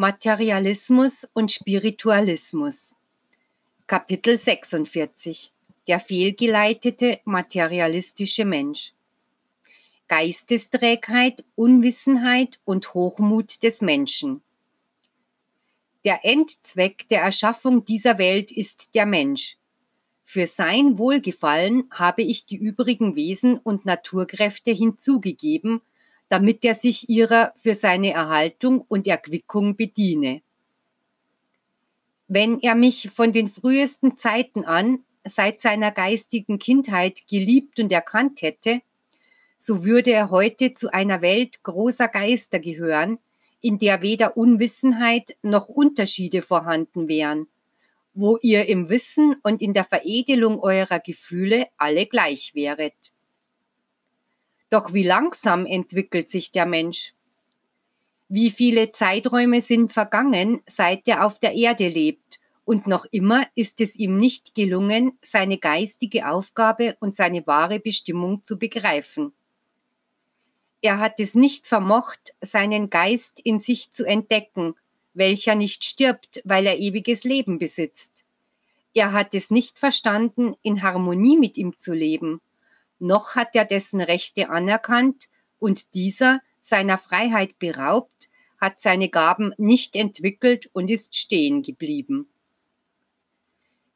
10 Materialismus und Spiritualismus. Kapitel 46 Der fehlgeleitete materialistische Mensch. Geistesträgheit, Unwissenheit und Hochmut des Menschen. Der Endzweck der Erschaffung dieser Welt ist der Mensch. Für sein Wohlgefallen habe ich die übrigen Wesen und Naturkräfte hinzugegeben damit er sich ihrer für seine Erhaltung und Erquickung bediene. Wenn er mich von den frühesten Zeiten an, seit seiner geistigen Kindheit geliebt und erkannt hätte, so würde er heute zu einer Welt großer Geister gehören, in der weder Unwissenheit noch Unterschiede vorhanden wären, wo ihr im Wissen und in der Veredelung eurer Gefühle alle gleich wäret. Doch wie langsam entwickelt sich der Mensch? Wie viele Zeiträume sind vergangen, seit er auf der Erde lebt, und noch immer ist es ihm nicht gelungen, seine geistige Aufgabe und seine wahre Bestimmung zu begreifen. Er hat es nicht vermocht, seinen Geist in sich zu entdecken, welcher nicht stirbt, weil er ewiges Leben besitzt. Er hat es nicht verstanden, in Harmonie mit ihm zu leben noch hat er dessen Rechte anerkannt und dieser, seiner Freiheit beraubt, hat seine Gaben nicht entwickelt und ist stehen geblieben.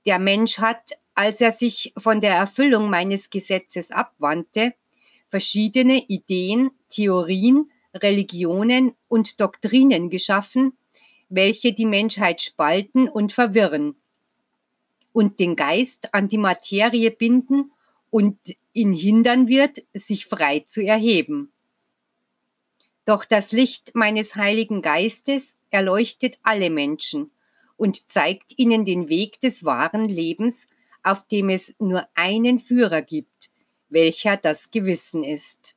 Der Mensch hat, als er sich von der Erfüllung meines Gesetzes abwandte, verschiedene Ideen, Theorien, Religionen und Doktrinen geschaffen, welche die Menschheit spalten und verwirren und den Geist an die Materie binden und ihn hindern wird, sich frei zu erheben. Doch das Licht meines Heiligen Geistes erleuchtet alle Menschen und zeigt ihnen den Weg des wahren Lebens, auf dem es nur einen Führer gibt, welcher das Gewissen ist.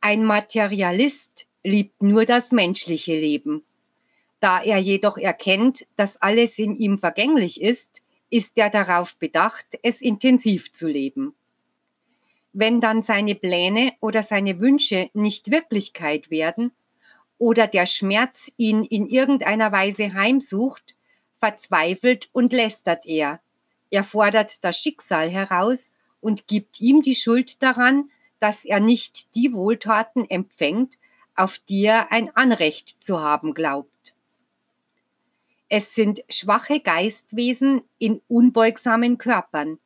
Ein Materialist liebt nur das menschliche Leben. Da er jedoch erkennt, dass alles in ihm vergänglich ist, ist er darauf bedacht, es intensiv zu leben. Wenn dann seine Pläne oder seine Wünsche nicht Wirklichkeit werden oder der Schmerz ihn in irgendeiner Weise heimsucht, verzweifelt und lästert er. Er fordert das Schicksal heraus und gibt ihm die Schuld daran, dass er nicht die Wohltaten empfängt, auf die er ein Anrecht zu haben glaubt. Es sind schwache Geistwesen in unbeugsamen Körpern.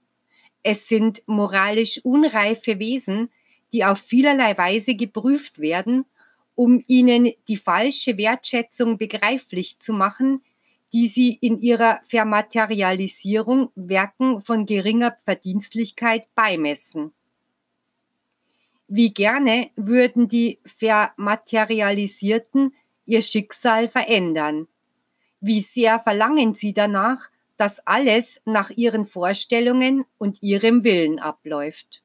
Es sind moralisch unreife Wesen, die auf vielerlei Weise geprüft werden, um ihnen die falsche Wertschätzung begreiflich zu machen, die sie in ihrer Vermaterialisierung Werken von geringer Verdienstlichkeit beimessen. Wie gerne würden die Vermaterialisierten ihr Schicksal verändern. Wie sehr verlangen sie danach, dass alles nach ihren Vorstellungen und ihrem Willen abläuft.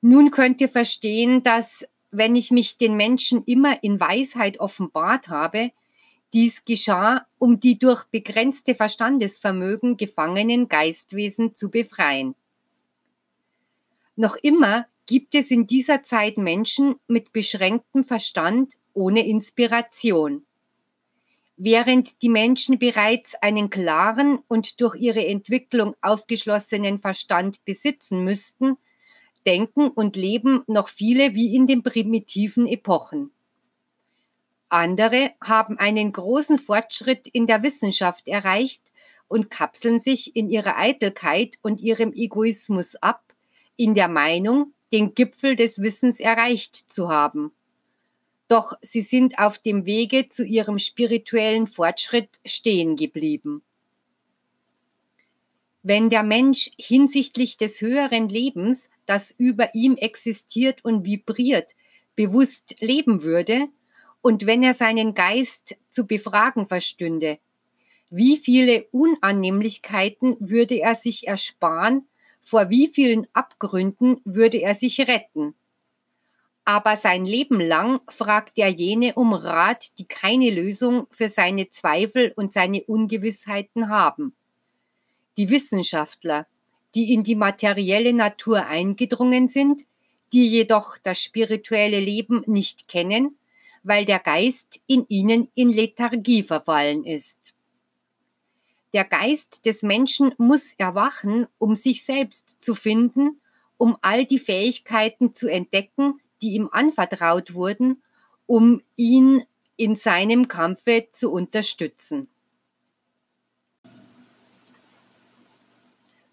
Nun könnt ihr verstehen, dass, wenn ich mich den Menschen immer in Weisheit offenbart habe, dies geschah, um die durch begrenzte Verstandesvermögen gefangenen Geistwesen zu befreien. Noch immer gibt es in dieser Zeit Menschen mit beschränktem Verstand ohne Inspiration. Während die Menschen bereits einen klaren und durch ihre Entwicklung aufgeschlossenen Verstand besitzen müssten, denken und leben noch viele wie in den primitiven Epochen. Andere haben einen großen Fortschritt in der Wissenschaft erreicht und kapseln sich in ihrer Eitelkeit und ihrem Egoismus ab, in der Meinung, den Gipfel des Wissens erreicht zu haben doch sie sind auf dem Wege zu ihrem spirituellen Fortschritt stehen geblieben. Wenn der Mensch hinsichtlich des höheren Lebens, das über ihm existiert und vibriert, bewusst leben würde, und wenn er seinen Geist zu befragen verstünde, wie viele Unannehmlichkeiten würde er sich ersparen, vor wie vielen Abgründen würde er sich retten, aber sein Leben lang fragt er jene um Rat, die keine Lösung für seine Zweifel und seine Ungewissheiten haben. Die Wissenschaftler, die in die materielle Natur eingedrungen sind, die jedoch das spirituelle Leben nicht kennen, weil der Geist in ihnen in Lethargie verfallen ist. Der Geist des Menschen muss erwachen, um sich selbst zu finden, um all die Fähigkeiten zu entdecken, die ihm anvertraut wurden, um ihn in seinem Kampfe zu unterstützen.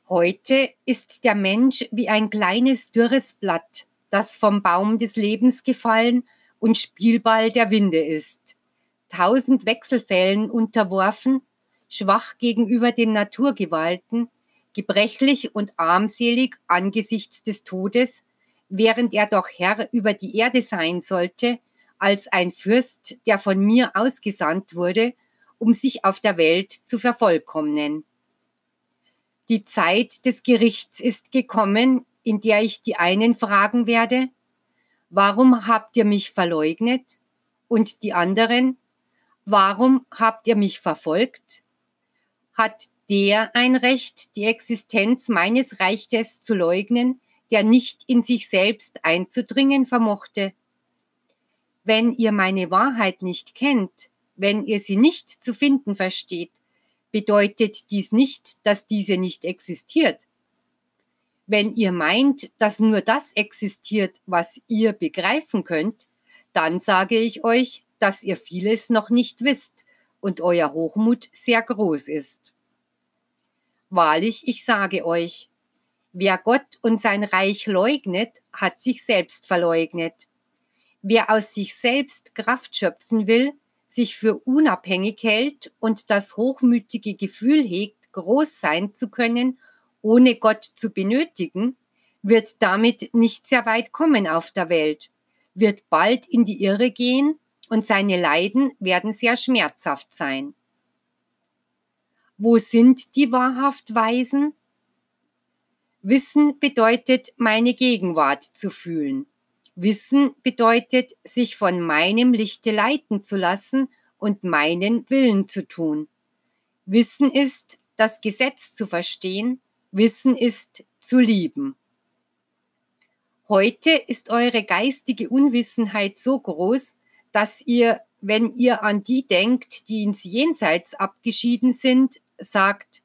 Heute ist der Mensch wie ein kleines dürres Blatt, das vom Baum des Lebens gefallen und Spielball der Winde ist. Tausend Wechselfällen unterworfen, schwach gegenüber den Naturgewalten, gebrechlich und armselig angesichts des Todes, während er doch Herr über die Erde sein sollte, als ein Fürst, der von mir ausgesandt wurde, um sich auf der Welt zu vervollkommnen. Die Zeit des Gerichts ist gekommen, in der ich die einen fragen werde, warum habt ihr mich verleugnet? Und die anderen, warum habt ihr mich verfolgt? Hat der ein Recht, die Existenz meines Reiches zu leugnen, der nicht in sich selbst einzudringen vermochte? Wenn ihr meine Wahrheit nicht kennt, wenn ihr sie nicht zu finden versteht, bedeutet dies nicht, dass diese nicht existiert. Wenn ihr meint, dass nur das existiert, was ihr begreifen könnt, dann sage ich euch, dass ihr vieles noch nicht wisst und euer Hochmut sehr groß ist. Wahrlich, ich sage euch, wer Gott und sein Reich leugnet, hat sich selbst verleugnet. Wer aus sich selbst Kraft schöpfen will, sich für unabhängig hält und das hochmütige Gefühl hegt, groß sein zu können, ohne Gott zu benötigen, wird damit nicht sehr weit kommen auf der Welt, wird bald in die Irre gehen und seine Leiden werden sehr schmerzhaft sein. Wo sind die wahrhaft Weisen? Wissen bedeutet, meine Gegenwart zu fühlen. Wissen bedeutet, sich von meinem Lichte leiten zu lassen und meinen Willen zu tun. Wissen ist, das Gesetz zu verstehen, Wissen ist zu lieben. Heute ist eure geistige Unwissenheit so groß, dass ihr, wenn ihr an die denkt, die ins Jenseits abgeschieden sind, sagt,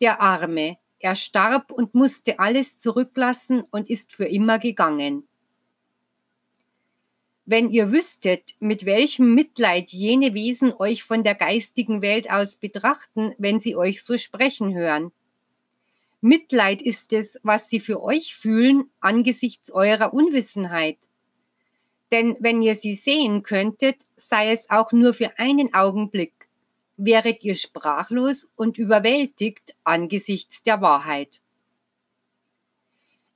der Arme, er starb und musste alles zurücklassen und ist für immer gegangen. Wenn ihr wüsstet, mit welchem Mitleid jene Wesen euch von der geistigen Welt aus betrachten, wenn sie euch so sprechen hören. Mitleid ist es, was sie für euch fühlen angesichts eurer Unwissenheit. Denn wenn ihr sie sehen könntet, sei es auch nur für einen Augenblick, wäret ihr sprachlos und überwältigt angesichts der Wahrheit.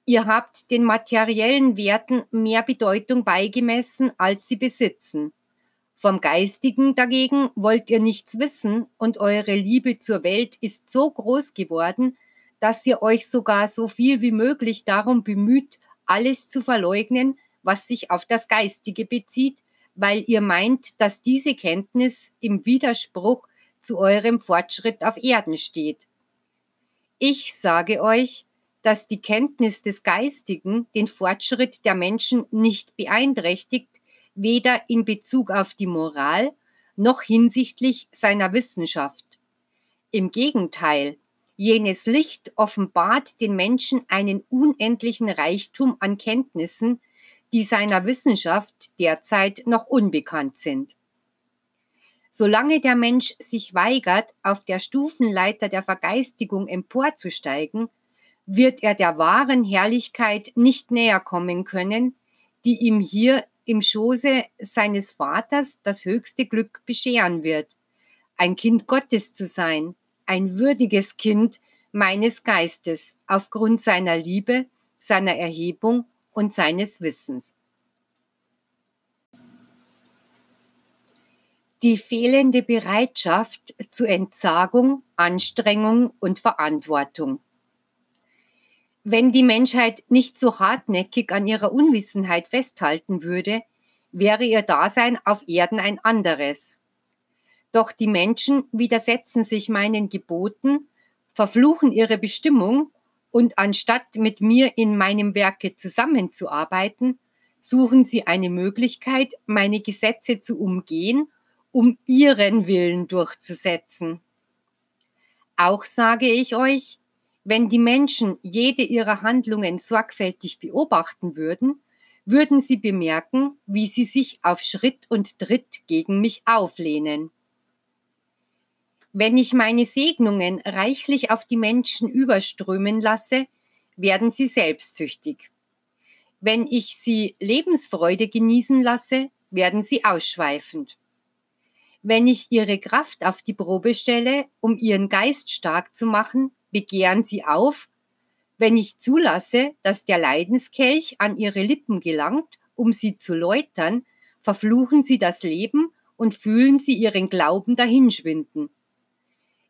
Ihr habt den materiellen Werten mehr Bedeutung beigemessen, als sie besitzen. Vom Geistigen dagegen wollt ihr nichts wissen und eure Liebe zur Welt ist so groß geworden, dass ihr euch sogar so viel wie möglich darum bemüht, alles zu verleugnen, was sich auf das Geistige bezieht, weil ihr meint, dass diese Kenntnis im Widerspruch zu eurem Fortschritt auf Erden steht. Ich sage euch, dass die Kenntnis des Geistigen den Fortschritt der Menschen nicht beeinträchtigt, weder in Bezug auf die Moral noch hinsichtlich seiner Wissenschaft. Im Gegenteil, jenes Licht offenbart den Menschen einen unendlichen Reichtum an Kenntnissen, die seiner Wissenschaft derzeit noch unbekannt sind. Solange der Mensch sich weigert, auf der Stufenleiter der Vergeistigung emporzusteigen, wird er der wahren Herrlichkeit nicht näher kommen können, die ihm hier im Schoße seines Vaters das höchste Glück bescheren wird, ein Kind Gottes zu sein, ein würdiges Kind meines Geistes aufgrund seiner Liebe, seiner Erhebung und seines Wissens. Die fehlende Bereitschaft zur Entsagung, Anstrengung und Verantwortung. Wenn die Menschheit nicht so hartnäckig an ihrer Unwissenheit festhalten würde, wäre ihr Dasein auf Erden ein anderes. Doch die Menschen widersetzen sich meinen Geboten, verfluchen ihre Bestimmung Und anstatt mit mir in meinem Werke zusammenzuarbeiten, suchen sie eine Möglichkeit, meine Gesetze zu umgehen, um ihren Willen durchzusetzen. Auch sage ich euch, wenn die Menschen jede ihrer Handlungen sorgfältig beobachten würden, würden sie bemerken, wie sie sich auf Schritt und Tritt gegen mich auflehnen. Wenn ich meine Segnungen reichlich auf die Menschen überströmen lasse, werden sie selbstsüchtig. Wenn ich sie Lebensfreude genießen lasse, werden sie ausschweifend. Wenn ich ihre Kraft auf die Probe stelle, um ihren Geist stark zu machen, begehren sie auf. Wenn ich zulasse, dass der Leidenskelch an ihre Lippen gelangt, um sie zu läutern, verfluchen sie das Leben und fühlen sie ihren Glauben dahinschwinden.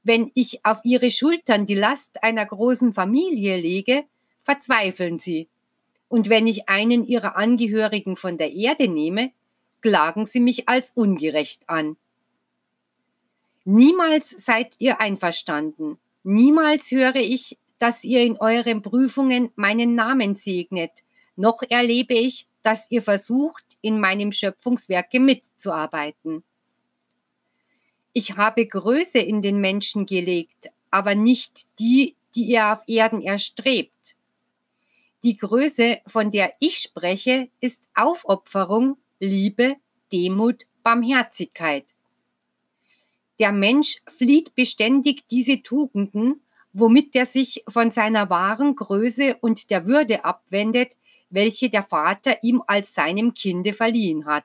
Wenn ich auf ihre Schultern die Last einer großen Familie lege, verzweifeln sie. Und wenn ich einen ihrer Angehörigen von der Erde nehme, klagen sie mich als ungerecht an. Niemals seid ihr einverstanden. Niemals höre ich, dass ihr in euren Prüfungen meinen Namen segnet, noch erlebe ich, dass ihr versucht, in meinem Schöpfungswerke mitzuarbeiten. Ich habe Größe in den Menschen gelegt, aber nicht die, die ihr auf Erden erstrebt. Die Größe, von der ich spreche, ist Aufopferung, Liebe, Demut, Barmherzigkeit. Der Mensch flieht beständig diese Tugenden, womit er sich von seiner wahren Größe und der Würde abwendet, welche der Vater ihm als seinem Kinde verliehen hat.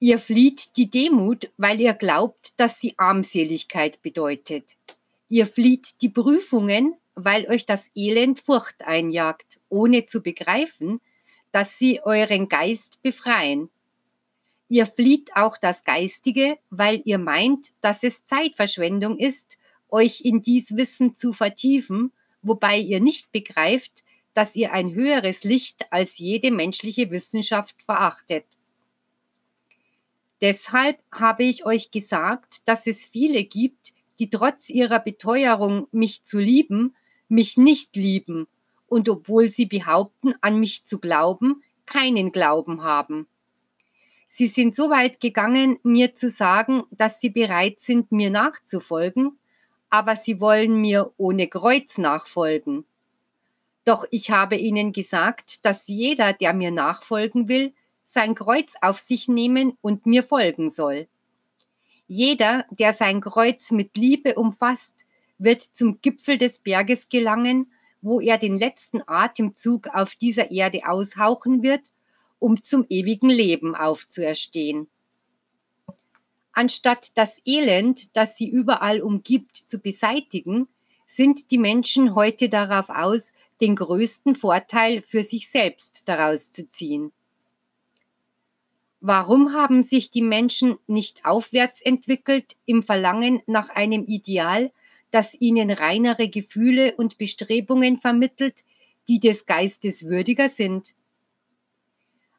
Ihr flieht die Demut, weil ihr glaubt, dass sie Armseligkeit bedeutet. Ihr flieht die Prüfungen, weil euch das Elend Furcht einjagt, ohne zu begreifen, dass sie euren Geist befreien. Ihr flieht auch das Geistige, weil ihr meint, dass es Zeitverschwendung ist, euch in dies Wissen zu vertiefen, wobei ihr nicht begreift, dass ihr ein höheres Licht als jede menschliche Wissenschaft verachtet. Deshalb habe ich euch gesagt, dass es viele gibt, die trotz ihrer Beteuerung, mich zu lieben, mich nicht lieben und obwohl sie behaupten, an mich zu glauben, keinen Glauben haben. Sie sind so weit gegangen, mir zu sagen, dass sie bereit sind, mir nachzufolgen, aber sie wollen mir ohne Kreuz nachfolgen. Doch ich habe ihnen gesagt, dass jeder, der mir nachfolgen will, sein Kreuz auf sich nehmen und mir folgen soll. Jeder, der sein Kreuz mit Liebe umfasst, wird zum Gipfel des Berges gelangen, wo er den letzten Atemzug auf dieser Erde aushauchen wird, um zum ewigen Leben aufzuerstehen. Anstatt das Elend, das sie überall umgibt, zu beseitigen, sind die Menschen heute darauf aus, den größten Vorteil für sich selbst daraus zu ziehen. Warum haben sich die Menschen nicht aufwärts entwickelt im Verlangen nach einem Ideal, das ihnen reinere Gefühle und Bestrebungen vermittelt, die des Geistes würdiger sind?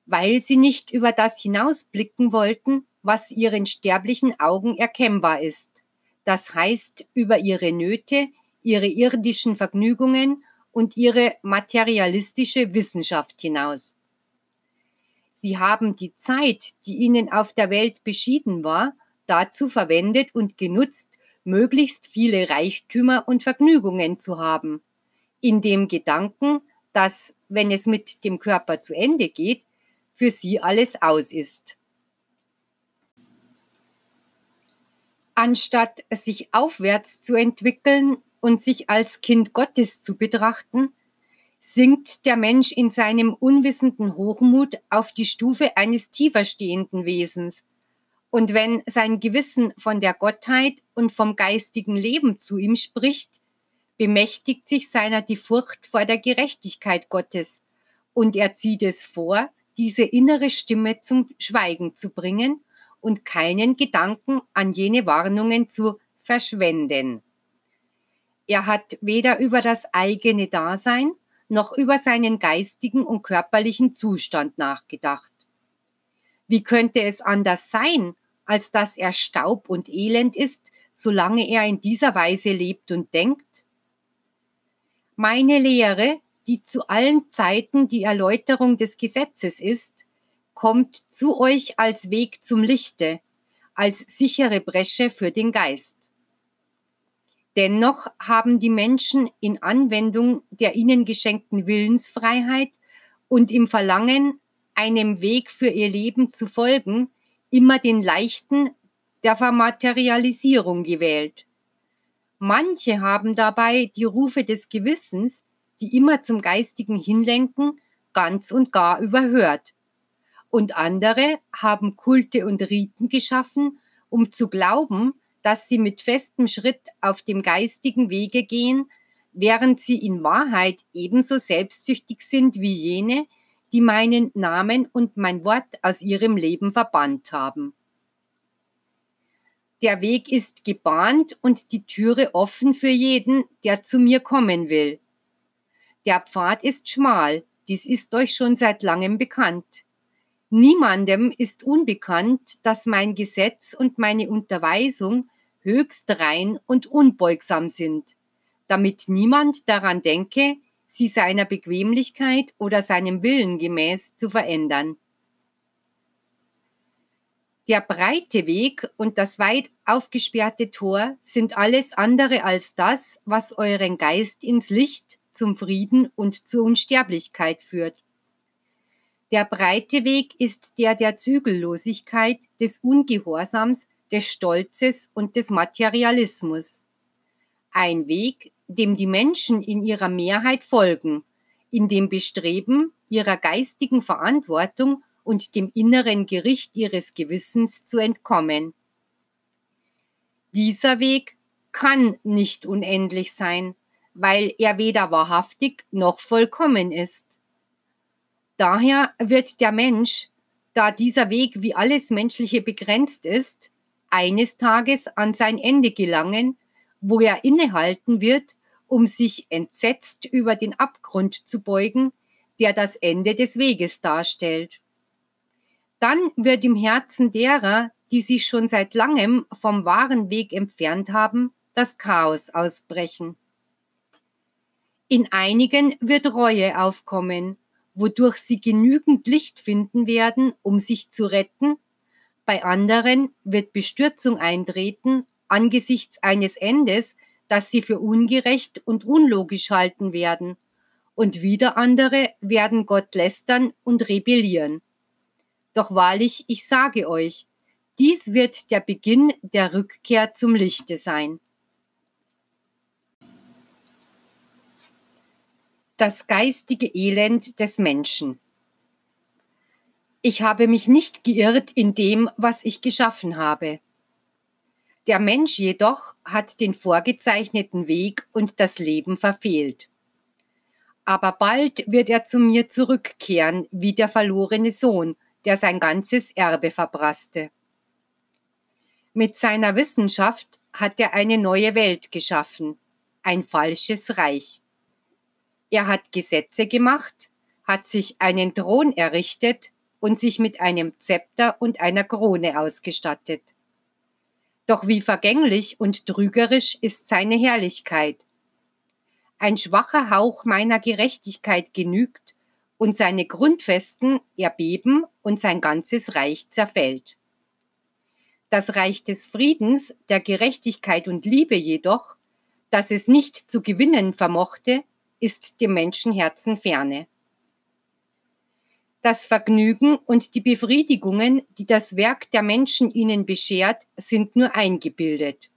Weil sie nicht über das hinausblicken wollten, was ihren sterblichen Augen erkennbar ist. Das heißt über ihre Nöte, ihre irdischen Vergnügungen und ihre materialistische Wissenschaft hinaus. Sie haben die Zeit, die ihnen auf der Welt beschieden war, dazu verwendet und genutzt, möglichst viele Reichtümer und Vergnügungen zu haben. In dem Gedanken, dass, wenn es mit dem Körper zu Ende geht, für sie alles aus ist. Anstatt sich aufwärts zu entwickeln und sich als Kind Gottes zu betrachten, sinkt der Mensch in seinem unwissenden Hochmut auf die Stufe eines tiefer stehenden Wesens. Und wenn sein Gewissen von der Gottheit und vom geistigen Leben zu ihm spricht, bemächtigt sich seiner die Furcht vor der Gerechtigkeit Gottes, und er zieht es vor, diese innere Stimme zum Schweigen zu bringen und keinen Gedanken an jene Warnungen zu verschwenden. Er hat weder über das eigene Dasein noch über seinen geistigen und körperlichen Zustand nachgedacht. Wie könnte es anders sein, als dass er Staub und Elend ist, solange er in dieser Weise lebt und denkt? Meine Lehre, die zu allen Zeiten die Erläuterung des Gesetzes ist, kommt zu euch als Weg zum Lichte, als sichere Bresche für den Geist. Dennoch haben die Menschen in Anwendung der ihnen geschenkten Willensfreiheit und im Verlangen, einem Weg für ihr Leben zu folgen, immer den leichten der Vermaterialisierung gewählt. Manche haben dabei die Rufe des Gewissens, die immer zum Geistigen hinlenken, ganz und gar überhört. Und andere haben Kulte und Riten geschaffen, um zu glauben, dass sie mit festem Schritt auf dem geistigen Wege gehen, während sie in Wahrheit ebenso selbstsüchtig sind wie jene, die meinen Namen und mein Wort aus ihrem Leben verbannt haben. Der Weg ist gebahnt und die Türe offen für jeden, der zu mir kommen will. Der Pfad ist schmal, dies ist euch schon seit langem bekannt. Niemandem ist unbekannt, dass mein Gesetz und meine Unterweisung höchst rein und unbeugsam sind, damit niemand daran denke, sie seiner Bequemlichkeit oder seinem Willen gemäß zu verändern. Der breite Weg und das weit aufgesperrte Tor sind alles andere als das, was euren Geist ins Licht, zum Frieden und zur Unsterblichkeit führt. Der breite Weg ist der der Zügellosigkeit, des Ungehorsams, des Stolzes und des Materialismus. Ein Weg, dem die Menschen in ihrer Mehrheit folgen, in dem Bestreben, ihrer geistigen Verantwortung und dem inneren Gericht ihres Gewissens zu entkommen. Dieser Weg kann nicht unendlich sein, weil er weder wahrhaftig noch vollkommen ist. Daher wird der Mensch, da dieser Weg wie alles Menschliche begrenzt ist, eines Tages an sein Ende gelangen, wo er innehalten wird, um sich entsetzt über den Abgrund zu beugen, der das Ende des Weges darstellt. Dann wird im Herzen derer, die sich schon seit langem vom wahren Weg entfernt haben, das Chaos ausbrechen. In einigen wird Reue aufkommen, wodurch sie genügend Licht finden werden, um sich zu retten bei anderen wird Bestürzung eintreten angesichts eines Endes, das sie für ungerecht und unlogisch halten werden. Und wieder andere werden Gott lästern und rebellieren. Doch wahrlich, ich sage euch, dies wird der Beginn der Rückkehr zum Lichte sein. Das geistige Elend des Menschen. Ich habe mich nicht geirrt in dem, was ich geschaffen habe. Der Mensch jedoch hat den vorgezeichneten Weg und das Leben verfehlt. Aber bald wird er zu mir zurückkehren, wie der verlorene Sohn, der sein ganzes Erbe verbrasste. Mit seiner Wissenschaft hat er eine neue Welt geschaffen, ein falsches Reich. Er hat Gesetze gemacht, hat sich einen Thron errichtet und sich mit einem Zepter und einer Krone ausgestattet. Doch wie vergänglich und trügerisch ist seine Herrlichkeit. Ein schwacher Hauch meiner Gerechtigkeit genügt, und seine Grundfesten erbeben und sein ganzes Reich zerfällt. Das Reich des Friedens, der Gerechtigkeit und Liebe jedoch, das es nicht zu gewinnen vermochte, ist dem Menschenherzen ferne. Das Vergnügen und die Befriedigungen, die das Werk der Menschen ihnen beschert, sind nur eingebildet.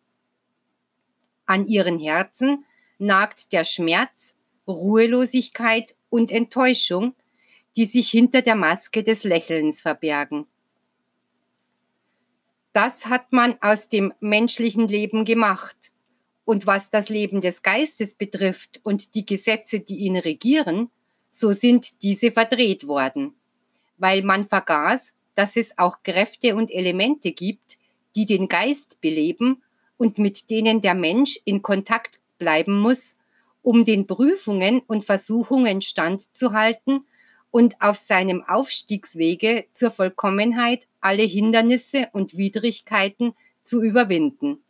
An ihren Herzen nagt der Schmerz, Ruhelosigkeit und Enttäuschung, die sich hinter der Maske des Lächelns verbergen. Das hat man aus dem menschlichen Leben gemacht. Und was das Leben des Geistes betrifft und die Gesetze, die ihn regieren, so sind diese verdreht worden, weil man vergaß, dass es auch Kräfte und Elemente gibt, die den Geist beleben und mit denen der Mensch in Kontakt bleiben muss, um den Prüfungen und Versuchungen standzuhalten und auf seinem Aufstiegswege zur Vollkommenheit alle Hindernisse und Widrigkeiten zu überwinden.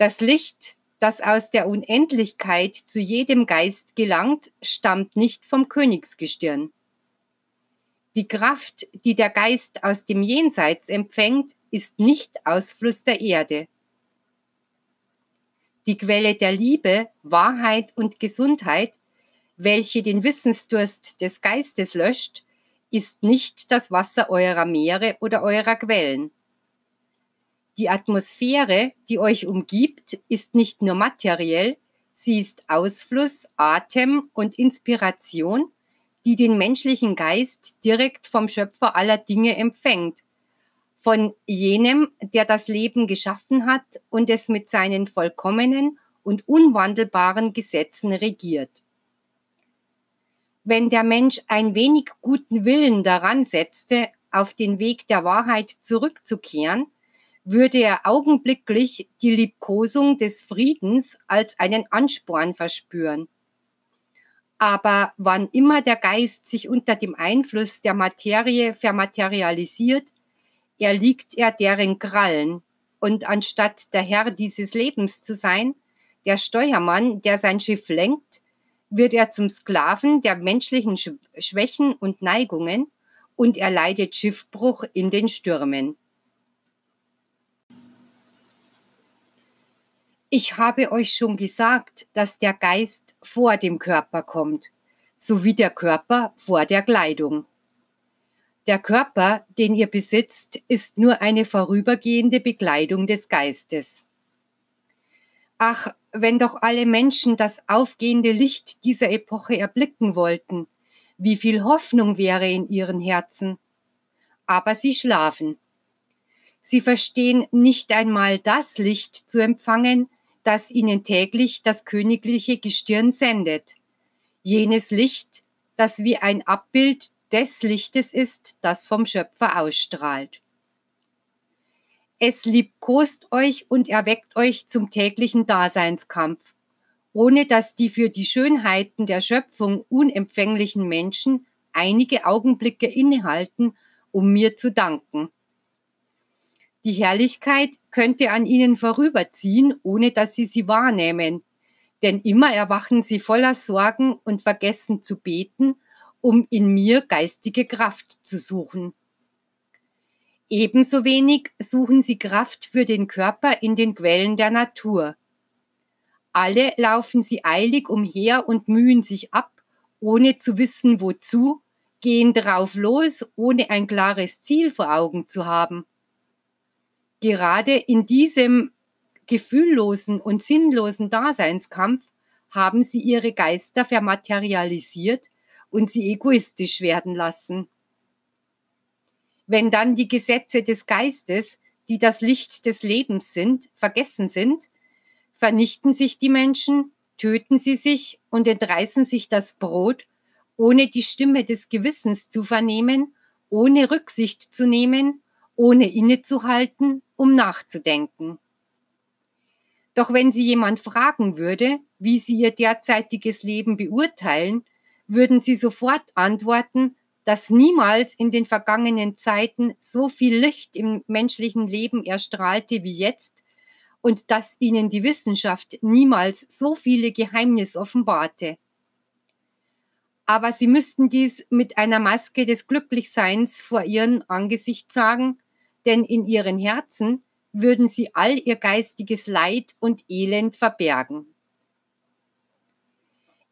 Das Licht, das aus der Unendlichkeit zu jedem Geist gelangt, stammt nicht vom Königsgestirn. Die Kraft, die der Geist aus dem Jenseits empfängt, ist nicht Ausfluss der Erde. Die Quelle der Liebe, Wahrheit und Gesundheit, welche den Wissensdurst des Geistes löscht, ist nicht das Wasser eurer Meere oder eurer Quellen. Die Atmosphäre, die euch umgibt, ist nicht nur materiell, sie ist Ausfluss, Atem und Inspiration, die den menschlichen Geist direkt vom Schöpfer aller Dinge empfängt, von jenem, der das Leben geschaffen hat und es mit seinen vollkommenen und unwandelbaren Gesetzen regiert. Wenn der Mensch ein wenig guten Willen daran setzte, auf den Weg der Wahrheit zurückzukehren, würde er augenblicklich die Liebkosung des Friedens als einen Ansporn verspüren. Aber wann immer der Geist sich unter dem Einfluss der Materie vermaterialisiert, erliegt er deren Krallen, und anstatt der Herr dieses Lebens zu sein, der Steuermann, der sein Schiff lenkt, wird er zum Sklaven der menschlichen Schwächen und Neigungen und er leidet Schiffbruch in den Stürmen. Ich habe euch schon gesagt, dass der Geist vor dem Körper kommt, so wie der Körper vor der Kleidung. Der Körper, den ihr besitzt, ist nur eine vorübergehende Bekleidung des Geistes. Ach, wenn doch alle Menschen das aufgehende Licht dieser Epoche erblicken wollten, wie viel Hoffnung wäre in ihren Herzen. Aber sie schlafen. Sie verstehen nicht einmal das Licht zu empfangen, das ihnen täglich das königliche Gestirn sendet. Jenes Licht, das wie ein Abbild des Lichtes ist, das vom Schöpfer ausstrahlt. Es liebkost euch und erweckt euch zum täglichen Daseinskampf, ohne dass die für die Schönheiten der Schöpfung unempfänglichen Menschen einige Augenblicke innehalten, um mir zu danken. Die Herrlichkeit könnte an ihnen vorüberziehen, ohne dass sie sie wahrnehmen. Denn immer erwachen sie voller Sorgen und vergessen zu beten, um in mir geistige Kraft zu suchen. Ebenso wenig suchen sie Kraft für den Körper in den Quellen der Natur. Alle laufen sie eilig umher und mühen sich ab, ohne zu wissen wozu, gehen drauf los, ohne ein klares Ziel vor Augen zu haben gerade in diesem gefühllosen und sinnlosen Daseinskampf haben sie ihre Geister vermaterialisiert und sie egoistisch werden lassen. Wenn dann die Gesetze des Geistes, die das Licht des Lebens sind, vergessen sind, vernichten sich die Menschen, töten sie sich und entreißen sich das Brot, ohne die Stimme des Gewissens zu vernehmen, ohne Rücksicht zu nehmen ohne innezuhalten, um nachzudenken. Doch wenn sie jemand fragen würde, wie sie ihr derzeitiges Leben beurteilen, würden sie sofort antworten, dass niemals in den vergangenen Zeiten so viel Licht im menschlichen Leben erstrahlte wie jetzt und dass ihnen die Wissenschaft niemals so viele Geheimnisse offenbarte. Aber sie müssten dies mit einer Maske des Glücklichseins vor ihrem Angesicht sagen, denn in ihren Herzen würden sie all ihr geistiges Leid und Elend verbergen.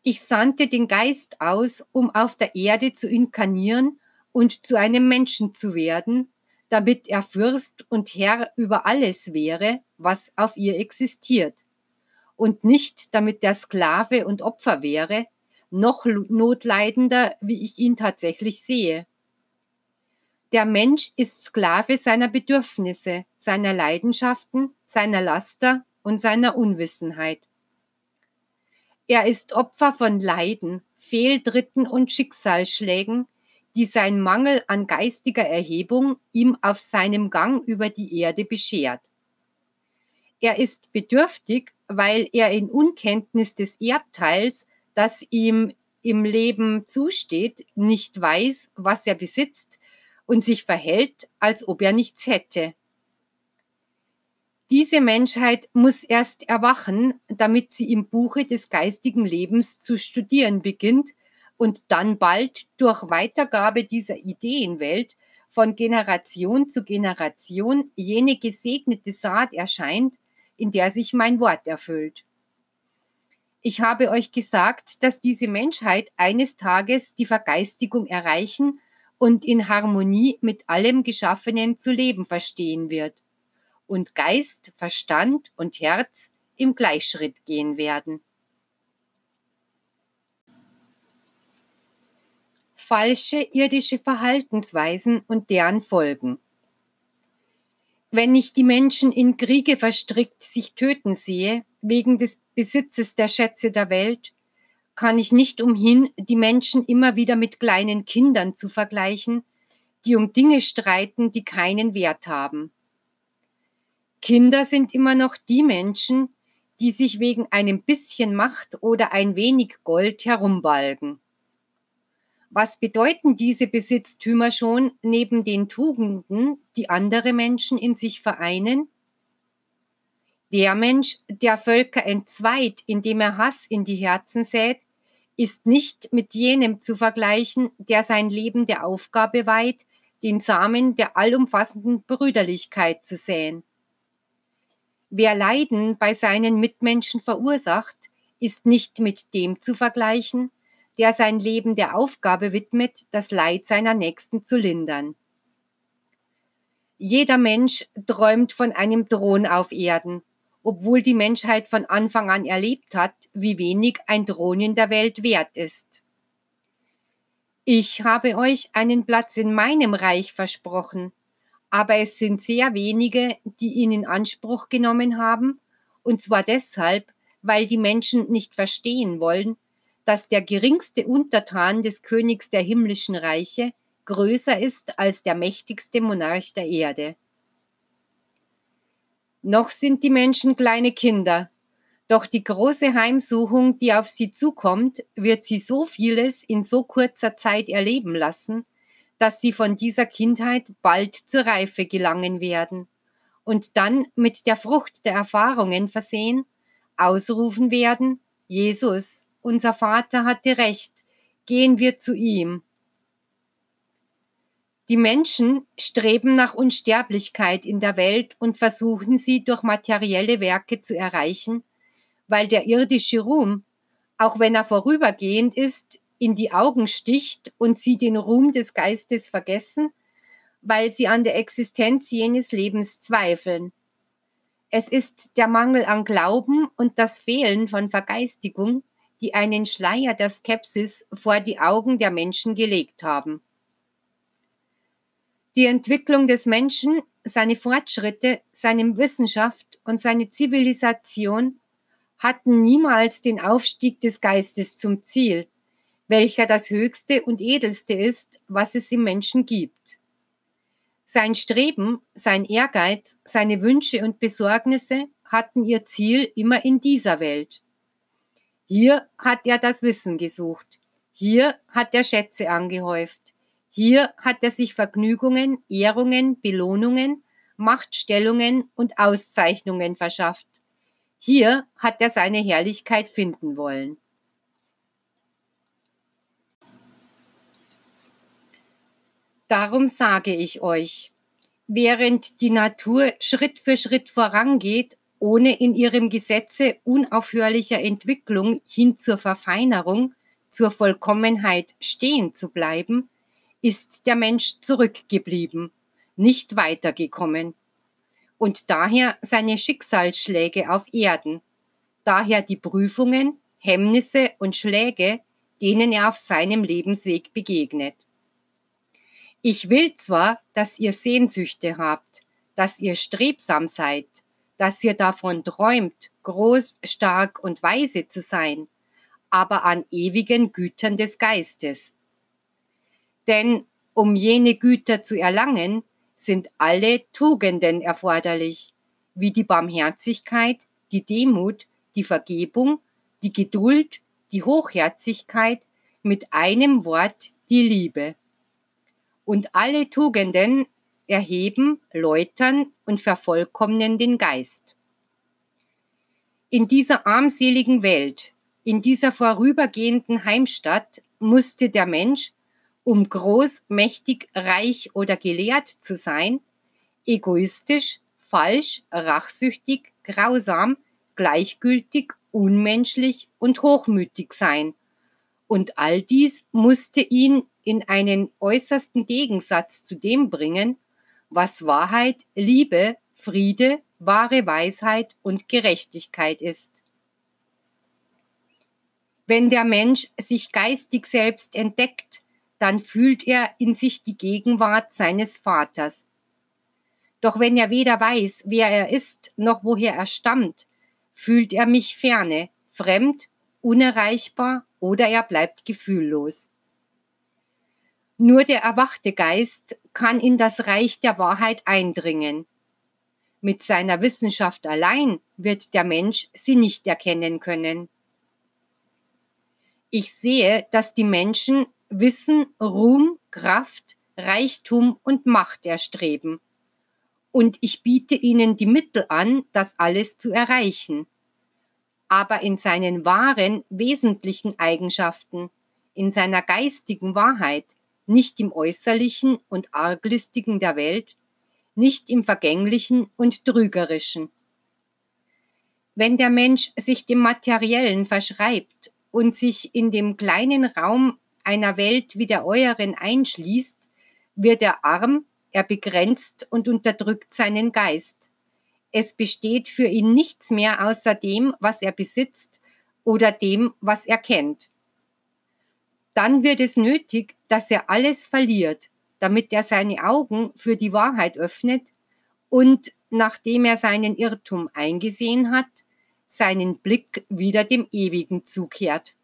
Ich sandte den Geist aus, um auf der Erde zu inkarnieren und zu einem Menschen zu werden, damit er Fürst und Herr über alles wäre, was auf ihr existiert, und nicht damit der Sklave und Opfer wäre, noch notleidender, wie ich ihn tatsächlich sehe. Der Mensch ist Sklave seiner Bedürfnisse, seiner Leidenschaften, seiner Laster und seiner Unwissenheit. Er ist Opfer von Leiden, Fehltritten und Schicksalsschlägen, die sein Mangel an geistiger Erhebung ihm auf seinem Gang über die Erde beschert. Er ist bedürftig, weil er in Unkenntnis des Erbteils, das ihm im Leben zusteht, nicht weiß, was er besitzt, und sich verhält, als ob er nichts hätte. Diese Menschheit muss erst erwachen, damit sie im Buche des geistigen Lebens zu studieren beginnt und dann bald durch Weitergabe dieser Ideenwelt von Generation zu Generation jene gesegnete Saat erscheint, in der sich mein Wort erfüllt. Ich habe euch gesagt, dass diese Menschheit eines Tages die Vergeistigung erreichen und in Harmonie mit allem Geschaffenen zu leben verstehen wird und Geist, Verstand und Herz im Gleichschritt gehen werden. Falsche irdische Verhaltensweisen und deren Folgen. Wenn ich die Menschen in Kriege verstrickt sich töten sehe, wegen des Besitzes der Schätze der Welt, kann ich nicht umhin, die Menschen immer wieder mit kleinen Kindern zu vergleichen, die um Dinge streiten, die keinen Wert haben. Kinder sind immer noch die Menschen, die sich wegen einem bisschen Macht oder ein wenig Gold herumbalgen. Was bedeuten diese Besitztümer schon neben den Tugenden, die andere Menschen in sich vereinen? Der Mensch, der Völker entzweit, indem er Hass in die Herzen sät, ist nicht mit jenem zu vergleichen, der sein Leben der Aufgabe weiht, den Samen der allumfassenden Brüderlichkeit zu säen. Wer Leiden bei seinen Mitmenschen verursacht, ist nicht mit dem zu vergleichen, der sein Leben der Aufgabe widmet, das Leid seiner Nächsten zu lindern. Jeder Mensch träumt von einem Thron auf Erden, obwohl die Menschheit von Anfang an erlebt hat, wie wenig ein Thron in der Welt wert ist. Ich habe euch einen Platz in meinem Reich versprochen, aber es sind sehr wenige, die ihn in Anspruch genommen haben, und zwar deshalb, weil die Menschen nicht verstehen wollen, dass der geringste Untertan des Königs der himmlischen Reiche größer ist als der mächtigste Monarch der Erde. Noch sind die Menschen kleine Kinder, doch die große Heimsuchung, die auf sie zukommt, wird sie so vieles in so kurzer Zeit erleben lassen, dass sie von dieser Kindheit bald zur Reife gelangen werden und dann mit der Frucht der Erfahrungen versehen, ausrufen werden, Jesus, unser Vater hatte recht, gehen wir zu ihm. Die Menschen streben nach Unsterblichkeit in der Welt und versuchen sie durch materielle Werke zu erreichen, weil der irdische Ruhm, auch wenn er vorübergehend ist, in die Augen sticht und sie den Ruhm des Geistes vergessen, weil sie an der Existenz jenes Lebens zweifeln. Es ist der Mangel an Glauben und das Fehlen von Vergeistigung, die einen Schleier der Skepsis vor die Augen der Menschen gelegt haben. Die Entwicklung des Menschen, seine Fortschritte, seine Wissenschaft und seine Zivilisation hatten niemals den Aufstieg des Geistes zum Ziel, welcher das Höchste und Edelste ist, was es im Menschen gibt. Sein Streben, sein Ehrgeiz, seine Wünsche und Besorgnisse hatten ihr Ziel immer in dieser Welt. Hier hat er das Wissen gesucht, hier hat er Schätze angehäuft, hier hat er sich Vergnügungen, Ehrungen, Belohnungen, Machtstellungen und Auszeichnungen verschafft. Hier hat er seine Herrlichkeit finden wollen. Darum sage ich euch, während die Natur Schritt für Schritt vorangeht, ohne in ihrem Gesetze unaufhörlicher Entwicklung hin zur Verfeinerung, zur Vollkommenheit stehen zu bleiben, ist der Mensch zurückgeblieben, nicht weitergekommen. Und daher seine Schicksalsschläge auf Erden, daher die Prüfungen, Hemmnisse und Schläge, denen er auf seinem Lebensweg begegnet. Ich will zwar, dass ihr Sehnsüchte habt, dass ihr strebsam seid, dass ihr davon träumt, groß, stark und weise zu sein, aber an ewigen Gütern des Geistes. Denn um jene Güter zu erlangen, sind alle Tugenden erforderlich, wie die Barmherzigkeit, die Demut, die Vergebung, die Geduld, die Hochherzigkeit, mit einem Wort die Liebe. Und alle Tugenden erheben, läutern und vervollkommnen den Geist. In dieser armseligen Welt, in dieser vorübergehenden Heimstatt musste der Mensch, um groß, mächtig, reich oder gelehrt zu sein, egoistisch, falsch, rachsüchtig, grausam, gleichgültig, unmenschlich und hochmütig sein. Und all dies musste ihn in einen äußersten Gegensatz zu dem bringen, was Wahrheit, Liebe, Friede, wahre Weisheit und Gerechtigkeit ist. Wenn der Mensch sich geistig selbst entdeckt, dann fühlt er in sich die Gegenwart seines Vaters. Doch wenn er weder weiß, wer er ist, noch woher er stammt, fühlt er mich ferne, fremd, unerreichbar oder er bleibt gefühllos. Nur der erwachte Geist kann in das Reich der Wahrheit eindringen. Mit seiner Wissenschaft allein wird der Mensch sie nicht erkennen können. Ich sehe, dass die Menschen Wissen, Ruhm, Kraft, Reichtum und Macht erstreben. Und ich biete ihnen die Mittel an, das alles zu erreichen. Aber in seinen wahren, wesentlichen Eigenschaften, in seiner geistigen Wahrheit, nicht im äußerlichen und arglistigen der Welt, nicht im vergänglichen und trügerischen. Wenn der Mensch sich dem Materiellen verschreibt und sich in dem kleinen Raum einer Welt wie der euren einschließt, wird er arm, er begrenzt und unterdrückt seinen Geist. Es besteht für ihn nichts mehr außer dem, was er besitzt oder dem, was er kennt. Dann wird es nötig, dass er alles verliert, damit er seine Augen für die Wahrheit öffnet und, nachdem er seinen Irrtum eingesehen hat, seinen Blick wieder dem Ewigen zukehrt.